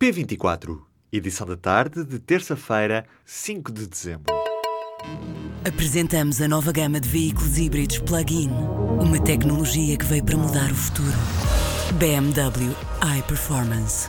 P24, edição da tarde de terça-feira, 5 de dezembro. Apresentamos a nova gama de veículos híbridos plug-in. Uma tecnologia que veio para mudar o futuro. BMW iPerformance.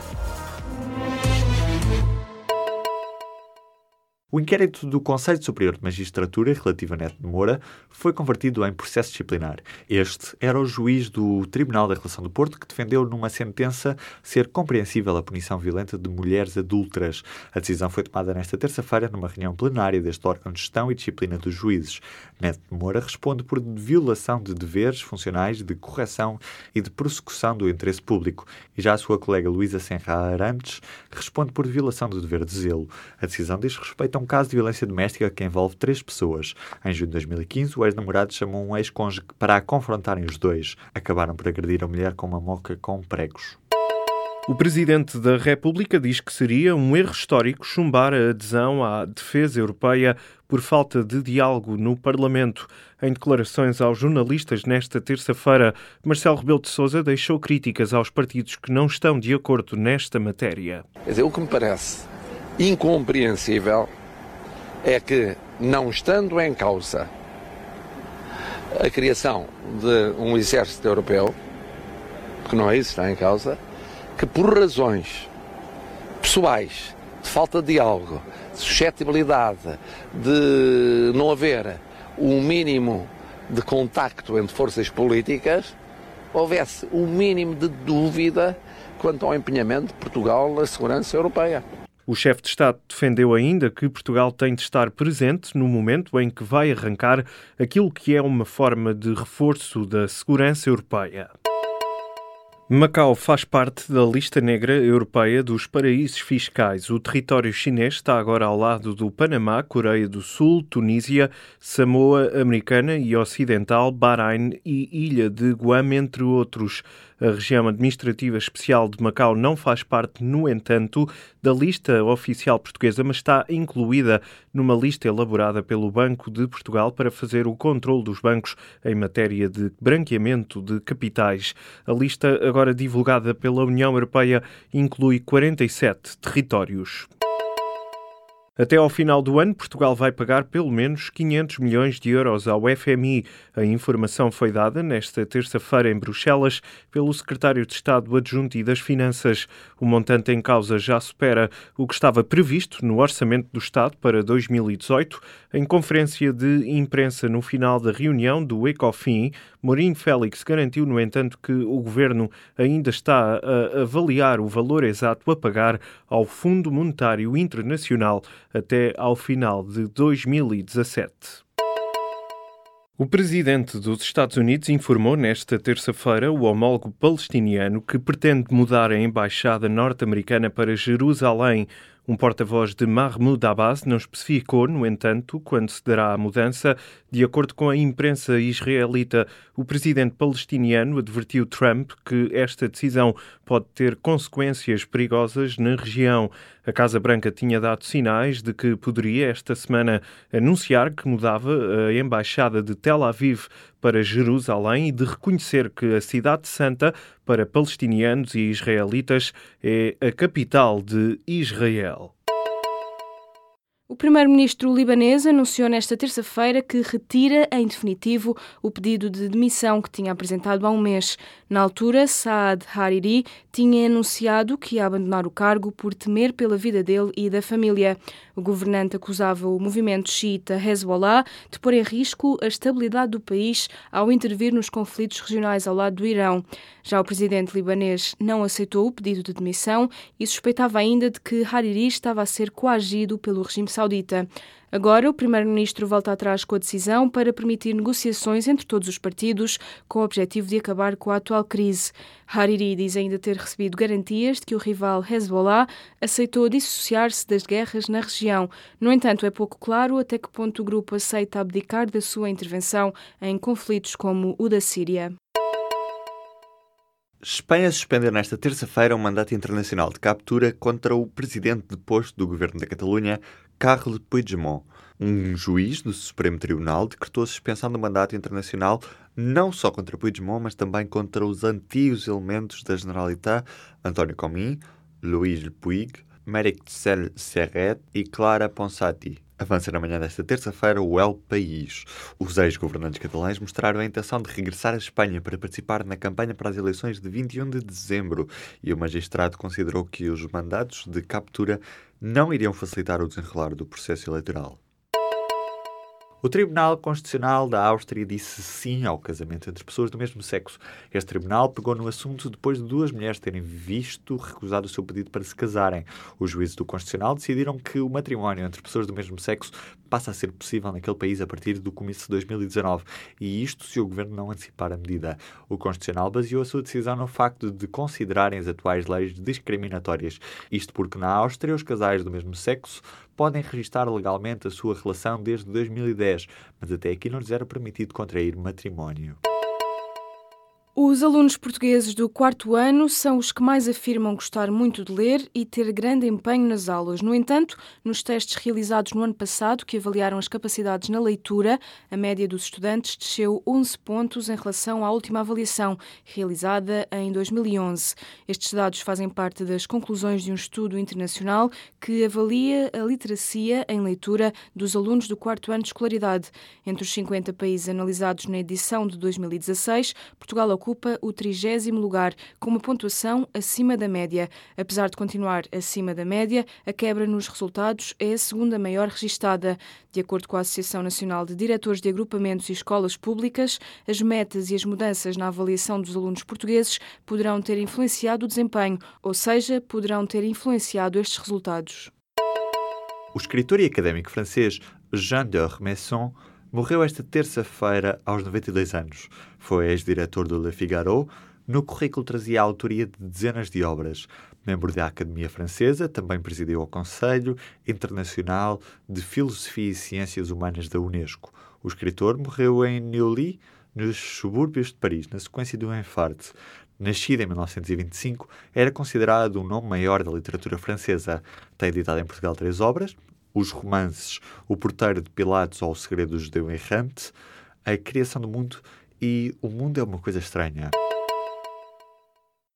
O inquérito do Conselho Superior de Magistratura relativo a Neto de Moura foi convertido em processo disciplinar. Este era o juiz do Tribunal da Relação do Porto que defendeu numa sentença ser compreensível a punição violenta de mulheres adultas. A decisão foi tomada nesta terça-feira numa reunião plenária deste órgão de gestão e disciplina dos juízes. Neto de Moura responde por violação de deveres funcionais de correção e de prossecução do interesse público. E já a sua colega Luísa Senra Arantes responde por violação do dever de zelo. A decisão diz respeito a um caso de violência doméstica que envolve três pessoas. Em junho de 2015, o ex-namorado chamou um ex-cônjuge para a confrontarem os dois. Acabaram por agredir a mulher com uma moca com pregos. O Presidente da República diz que seria um erro histórico chumbar a adesão à defesa europeia por falta de diálogo no Parlamento. Em declarações aos jornalistas nesta terça-feira, Marcelo Rebelo de Sousa deixou críticas aos partidos que não estão de acordo nesta matéria. Quer dizer, o que me parece incompreensível é que, não estando em causa a criação de um exército europeu, que não é isso que está em causa, que por razões pessoais, de falta de diálogo, de suscetibilidade, de não haver um mínimo de contacto entre forças políticas, houvesse um mínimo de dúvida quanto ao empenhamento de Portugal na segurança europeia. O chefe de Estado defendeu ainda que Portugal tem de estar presente no momento em que vai arrancar aquilo que é uma forma de reforço da segurança europeia. Macau faz parte da lista negra europeia dos paraísos fiscais. O território chinês está agora ao lado do Panamá, Coreia do Sul, Tunísia, Samoa Americana e Ocidental, Bahrein e Ilha de Guam, entre outros. A região administrativa especial de Macau não faz parte, no entanto, da lista oficial portuguesa, mas está incluída numa lista elaborada pelo Banco de Portugal para fazer o controle dos bancos em matéria de branqueamento de capitais. A lista, agora divulgada pela União Europeia, inclui 47 territórios. Até ao final do ano, Portugal vai pagar pelo menos 500 milhões de euros ao FMI. A informação foi dada nesta terça-feira em Bruxelas pelo secretário de Estado adjunto e das Finanças. O montante em causa já supera o que estava previsto no Orçamento do Estado para 2018. Em conferência de imprensa no final da reunião do ECOFIN, Mourinho Félix garantiu, no entanto, que o governo ainda está a avaliar o valor exato a pagar ao Fundo Monetário Internacional até ao final de 2017. O presidente dos Estados Unidos informou nesta terça-feira o homólogo palestiniano que pretende mudar a embaixada norte-americana para Jerusalém. Um porta-voz de Mahmoud Abbas não especificou, no entanto, quando se dará a mudança. De acordo com a imprensa israelita, o presidente palestiniano advertiu Trump que esta decisão pode ter consequências perigosas na região. A Casa Branca tinha dado sinais de que poderia esta semana anunciar que mudava a embaixada de Tel Aviv para Jerusalém e de reconhecer que a Cidade Santa, para palestinianos e israelitas, é a capital de Israel. O primeiro-ministro libanês anunciou nesta terça-feira que retira em definitivo o pedido de demissão que tinha apresentado há um mês. Na altura, Saad Hariri tinha anunciado que ia abandonar o cargo por temer pela vida dele e da família. O governante acusava o movimento xiita Hezbollah de pôr em risco a estabilidade do país ao intervir nos conflitos regionais ao lado do Irão. Já o presidente libanês não aceitou o pedido de demissão e suspeitava ainda de que Hariri estava a ser coagido pelo regime saudita. Agora, o primeiro-ministro volta atrás com a decisão para permitir negociações entre todos os partidos com o objetivo de acabar com a atual crise. Hariri diz ainda ter recebido garantias de que o rival Hezbollah aceitou dissociar-se das guerras na região. No entanto, é pouco claro até que ponto o grupo aceita abdicar da sua intervenção em conflitos como o da Síria. Espanha suspendeu nesta terça-feira um mandato internacional de captura contra o presidente deposto do governo da Catalunha, Carles Puigdemont. Um juiz do Supremo Tribunal decretou a suspensão do mandato internacional não só contra Puigdemont, mas também contra os antigos elementos da Generalitat, António Comín, Luís Puig, Merixel Serret e Clara Ponsati. Avança na manhã desta terça-feira o El País. Os ex-governantes catalães mostraram a intenção de regressar à Espanha para participar na campanha para as eleições de 21 de dezembro e o magistrado considerou que os mandatos de captura não iriam facilitar o desenrolar do processo eleitoral. O Tribunal Constitucional da Áustria disse sim ao casamento entre pessoas do mesmo sexo. Este tribunal pegou no assunto depois de duas mulheres terem visto recusado o seu pedido para se casarem. Os juízes do Constitucional decidiram que o matrimónio entre pessoas do mesmo sexo passa a ser possível naquele país a partir do começo de 2019, e isto se o governo não antecipar a medida. O Constitucional baseou a sua decisão no facto de considerarem as atuais leis discriminatórias. Isto porque na Áustria os casais do mesmo sexo podem registrar legalmente a sua relação desde 2010, mas até aqui não lhes era permitido contrair matrimónio. Os alunos portugueses do quarto ano são os que mais afirmam gostar muito de ler e ter grande empenho nas aulas. No entanto, nos testes realizados no ano passado, que avaliaram as capacidades na leitura, a média dos estudantes desceu 11 pontos em relação à última avaliação, realizada em 2011. Estes dados fazem parte das conclusões de um estudo internacional que avalia a literacia em leitura dos alunos do quarto ano de escolaridade. Entre os 50 países analisados na edição de 2016, Portugal ocupa o trigésimo lugar, com uma pontuação acima da média. Apesar de continuar acima da média, a quebra nos resultados é a segunda maior registada. De acordo com a Associação Nacional de Diretores de Agrupamentos e Escolas Públicas, as metas e as mudanças na avaliação dos alunos portugueses poderão ter influenciado o desempenho, ou seja, poderão ter influenciado estes resultados. O escritor e académico francês Jean de Messon morreu esta terça-feira aos 92 anos. Foi ex-diretor do Le Figaro. No currículo trazia a autoria de dezenas de obras. Membro da Academia Francesa, também presidiu o Conselho Internacional de Filosofia e Ciências Humanas da Unesco. O escritor morreu em Neuilly, nos subúrbios de Paris, na sequência de um infarto. Nascido em 1925, era considerado o nome maior da literatura francesa. Tem editado em Portugal três obras, os romances O Porteiro de Pilatos ou O Segredo do Judeu Errante, A Criação do Mundo e O Mundo é uma Coisa Estranha.